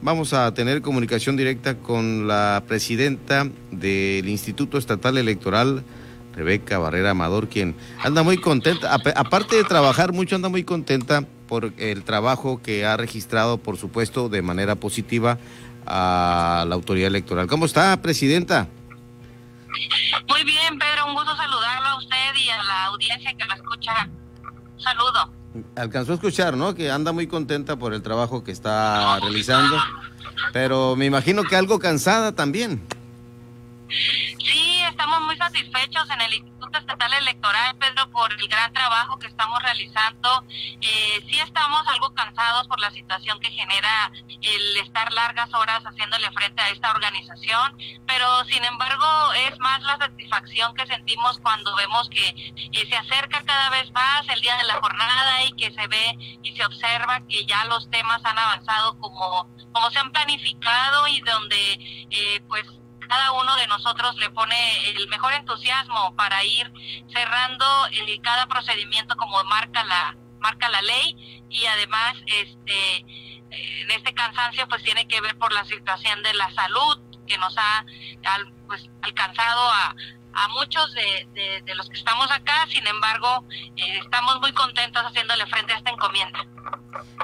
Vamos a tener comunicación directa con la presidenta del Instituto Estatal Electoral, Rebeca Barrera Amador, quien anda muy contenta, aparte de trabajar mucho, anda muy contenta por el trabajo que ha registrado, por supuesto, de manera positiva a la autoridad electoral. ¿Cómo está, presidenta? Muy bien, Pedro, un gusto saludarlo a usted y a la audiencia que me escucha. saludo alcanzó a escuchar, ¿no? Que anda muy contenta por el trabajo que está realizando, pero me imagino que algo cansada también. Sí, estamos muy satisfechos en el Instituto Estatal Electoral, Pedro, por el gran trabajo que estamos realizando. Eh, sí estamos algo cansados por la situación que genera el estar largas horas haciéndole frente a esta organización, pero sin embargo es más la satisfacción que sentimos cuando vemos que eh, se acerca cada vez más el día de la jornada y que se ve y se observa que ya los temas han avanzado como, como se han planificado y donde eh, pues cada uno de nosotros le pone el mejor entusiasmo para ir cerrando el, cada procedimiento como marca la marca la ley. Y además este en este cansancio pues tiene que ver por la situación de la salud que nos ha pues, alcanzado a, a muchos de, de, los que estamos acá, sin embargo, eh, estamos muy contentos haciéndole frente a esta encomienda.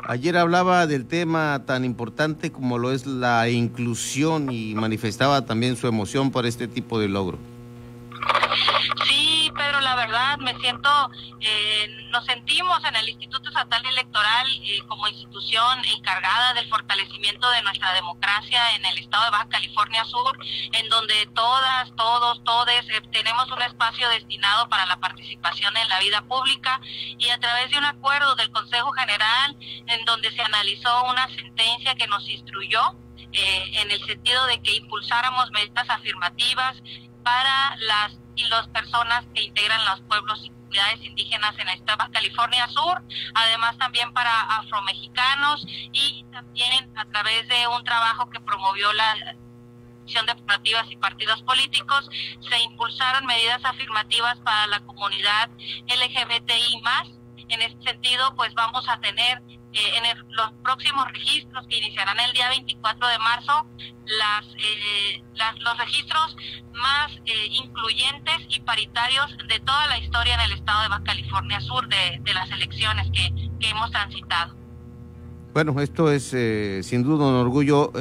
Ayer hablaba del tema tan importante como lo es la inclusión y manifestaba también su emoción por este tipo de logro. Siento, eh, nos sentimos en el Instituto Estatal Electoral eh, como institución encargada del fortalecimiento de nuestra democracia en el estado de Baja California Sur, en donde todas, todos, todes eh, tenemos un espacio destinado para la participación en la vida pública y a través de un acuerdo del Consejo General en donde se analizó una sentencia que nos instruyó en el sentido de que impulsáramos medidas afirmativas para las y las personas que integran los pueblos y comunidades indígenas en de California Sur, además también para afromexicanos y también a través de un trabajo que promovió la de Deportivas y partidos políticos, se impulsaron medidas afirmativas para la comunidad LGBTI más. En este sentido, pues vamos a tener eh, en los próximos registros que iniciarán el día 24 de marzo, las, eh, las los registros más eh, incluyentes y paritarios de toda la historia en el estado de Baja California Sur de, de las elecciones que, que, hemos transitado. Bueno, esto es sin duda un orgullo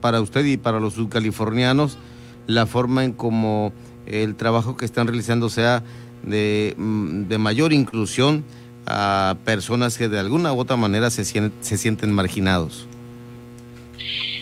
para usted y para los subcalifornianos, la forma en como el trabajo que están realizando sea de, mm, de mayor inclusión a personas que de alguna u otra manera se, se sienten marginados.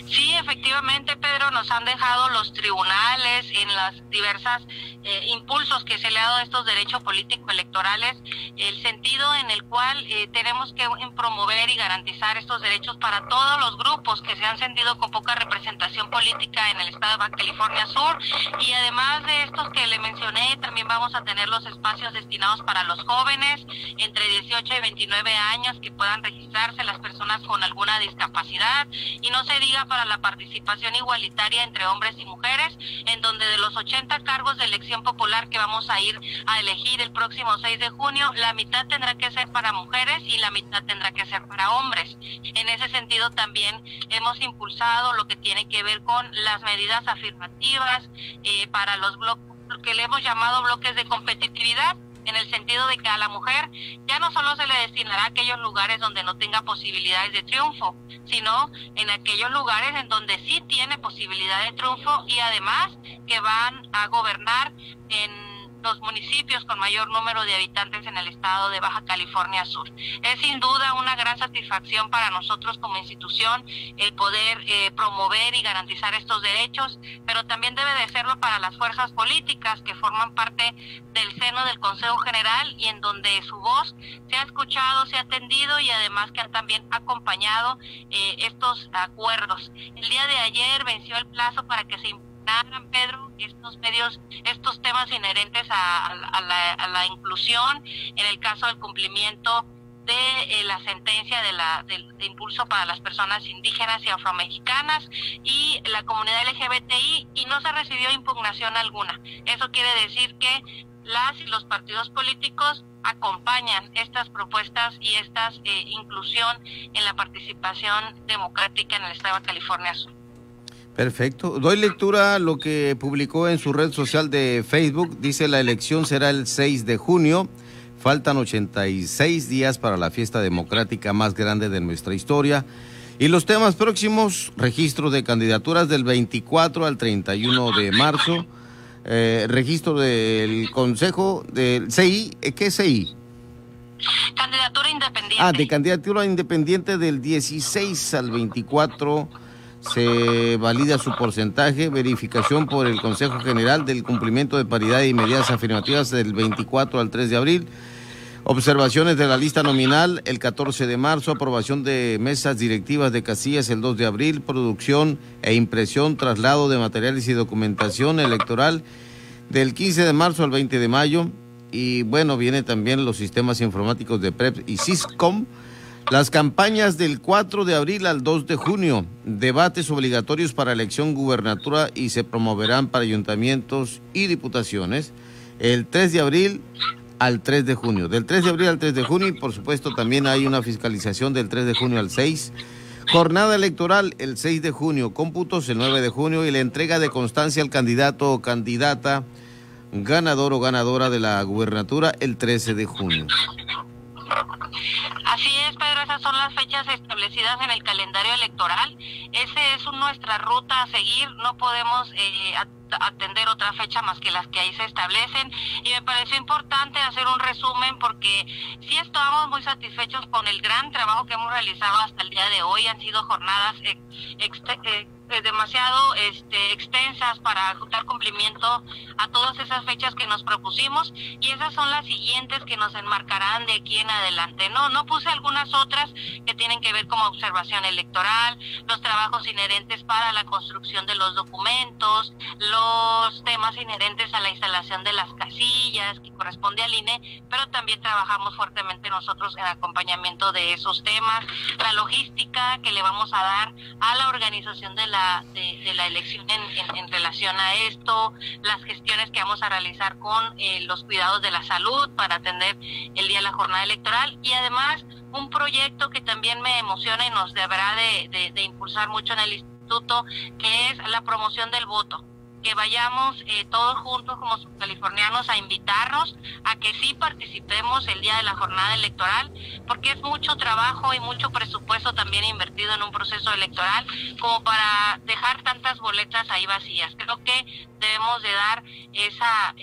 Sí, efectivamente, Pedro, nos han dejado los tribunales en las diversas eh, impulsos que se le ha dado a estos derechos políticos electorales, el sentido en el cual eh, tenemos que promover y garantizar estos derechos para todos los grupos que se han sentido con poca representación política en el estado de Baja California Sur. Y además de estos que le mencioné, también vamos a tener los espacios destinados para los jóvenes entre 18 y 29 años que puedan registrarse las personas con alguna discapacidad. Y no se diga para la participación igualitaria entre hombres y mujeres, en donde de los 80 cargos de elección popular que vamos a ir a elegir el próximo 6 de junio, la mitad tendrá que ser para mujeres y la mitad tendrá que ser para hombres. En ese sentido también hemos impulsado lo que tiene que ver con las medidas afirmativas eh, para los bloques que le hemos llamado bloques de competitividad en el sentido de que a la mujer ya no solo se le destinará a aquellos lugares donde no tenga posibilidades de triunfo, sino en aquellos lugares en donde sí tiene posibilidad de triunfo y además que van a gobernar en los municipios con mayor número de habitantes en el estado de Baja California Sur. Es sin duda una gran satisfacción para nosotros como institución el poder eh, promover y garantizar estos derechos, pero también debe de serlo para las fuerzas políticas que forman parte del seno del Consejo General y en donde su voz se ha escuchado, se ha atendido y además que han también acompañado eh, estos acuerdos. El día de ayer venció el plazo para que se Pedro, estos medios, estos temas inherentes a, la, inclusión, en el caso del cumplimiento de eh, la sentencia de, la, de, impulso para las personas indígenas y afromexicanas y la comunidad LGBTI y no se recibió impugnación alguna. Eso quiere decir que las y los partidos políticos acompañan estas propuestas y esta eh, inclusión en la participación democrática en el Estado de California Sur. Perfecto. Doy lectura a lo que publicó en su red social de Facebook. Dice la elección será el 6 de junio. Faltan 86 días para la fiesta democrática más grande de nuestra historia. Y los temas próximos, registro de candidaturas del 24 al 31 de marzo, eh, registro del Consejo del CI, eh, ¿qué es CI? Candidatura independiente. Ah, de candidatura independiente del 16 al 24 se valida su porcentaje, verificación por el Consejo General del cumplimiento de paridad y medidas afirmativas del 24 al 3 de abril. Observaciones de la lista nominal el 14 de marzo, aprobación de mesas directivas de casillas el 2 de abril, producción e impresión, traslado de materiales y documentación electoral del 15 de marzo al 20 de mayo. Y bueno, viene también los sistemas informáticos de PREP y SISCOM. Las campañas del 4 de abril al 2 de junio, debates obligatorios para elección gubernatura y se promoverán para ayuntamientos y diputaciones. El 3 de abril al 3 de junio. Del 3 de abril al 3 de junio y por supuesto también hay una fiscalización del 3 de junio al 6. Jornada electoral el 6 de junio, cómputos el 9 de junio y la entrega de constancia al candidato o candidata ganador o ganadora de la gubernatura el 13 de junio. Así es, Pedro, esas son las fechas establecidas en el calendario electoral. Esa es nuestra ruta a seguir. No podemos eh, atender otra fecha más que las que ahí se establecen. Y me pareció importante hacer un resumen porque sí estamos muy satisfechos con el gran trabajo que hemos realizado hasta el día de hoy. Han sido jornadas eh, eh, demasiado este, extensas para dar a todas esas fechas que nos propusimos y esas son las siguientes que nos enmarcarán de aquí en adelante. No, no puse algunas otras que tienen que ver como observación electoral, los trabajos inherentes para la construcción de los documentos, los temas inherentes a la instalación de las casillas que corresponde al INE, pero también trabajamos fuertemente nosotros en acompañamiento de esos temas, la logística que le vamos a dar a la organización de la de, la elección en, relación a esto, las gestiones que vamos a realizar con eh, los cuidados de la salud para atender el día de la jornada electoral. Y además un proyecto que también me emociona y nos deberá de impulsar mucho en el instituto, que es la promoción del voto que vayamos eh, todos juntos como californianos a invitarnos a que sí participemos el día de la jornada electoral, porque es mucho trabajo y mucho presupuesto también invertido en un proceso electoral como para dejar tantas boletas ahí vacías. Creo que debemos de dar esa...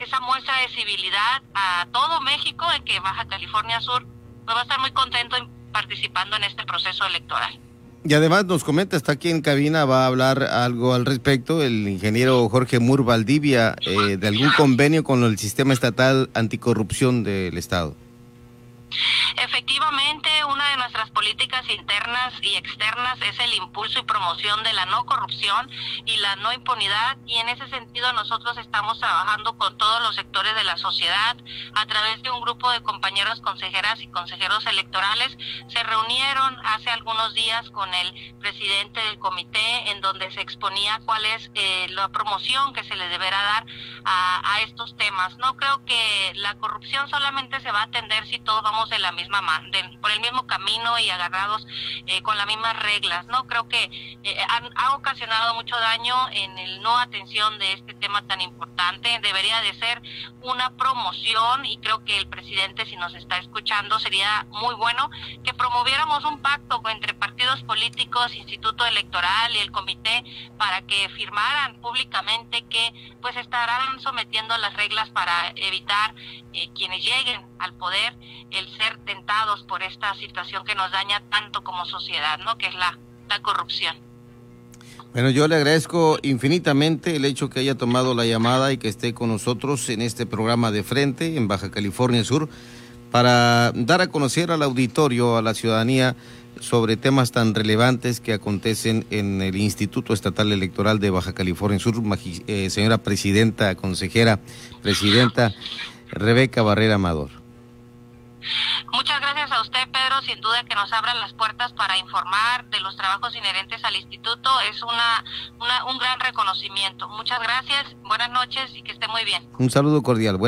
esa muestra de civilidad a todo México en que Baja California Sur va a estar muy contento participando en este proceso electoral. Y además nos comenta, está aquí en cabina, va a hablar algo al respecto, el ingeniero Jorge Mur Valdivia, eh, de algún convenio con el sistema estatal anticorrupción del Estado. Efectivamente, una de nuestras políticas internas y externas es el impulso y promoción de la no corrupción y la no impunidad y en ese sentido nosotros estamos trabajando con todos los sectores de la sociedad a través de un grupo de compañeros consejeras y consejeros electorales. Se reunieron hace algunos días con el presidente del comité en donde se exponía cuál es eh, la promoción que se le deberá dar a, a estos temas. No creo que la corrupción solamente se va a atender si todos vamos de la misma por el mismo camino y agarrados eh, con las mismas reglas no creo que eh, ha ocasionado mucho daño en el no atención de este tema tan importante. Debería de ser una promoción y creo que el presidente si nos está escuchando sería muy bueno que promoviéramos políticos instituto electoral y el comité para que firmaran públicamente que pues estarán sometiendo las reglas para evitar eh, quienes lleguen al poder el ser tentados por esta situación que nos daña tanto como sociedad, ¿no? Que es la, la corrupción. Bueno, yo le agradezco infinitamente el hecho que haya tomado la llamada y que esté con nosotros en este programa de frente en Baja California Sur para dar a conocer al auditorio, a la ciudadanía, sobre temas tan relevantes que acontecen en el Instituto Estatal Electoral de Baja California Sur. Eh, señora presidenta, consejera, presidenta Rebeca Barrera Amador. Muchas gracias a usted, Pedro. Sin duda que nos abran las puertas para informar de los trabajos inherentes al instituto es una, una un gran reconocimiento. Muchas gracias, buenas noches y que esté muy bien. Un saludo cordial.